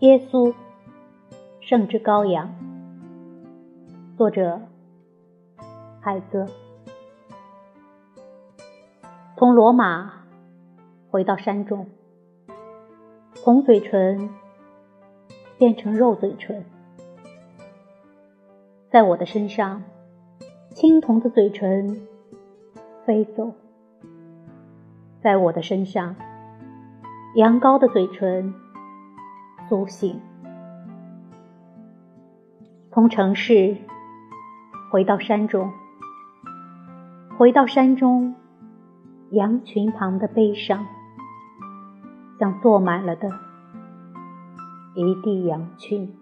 耶稣，圣之羔羊。作者：海泽。从罗马回到山中，红嘴唇变成肉嘴唇，在我的身上，青铜的嘴唇飞走；在我的身上，羊羔的嘴唇苏醒。从城市回到山中，回到山中。羊群旁的悲伤，像坐满了的一地羊群。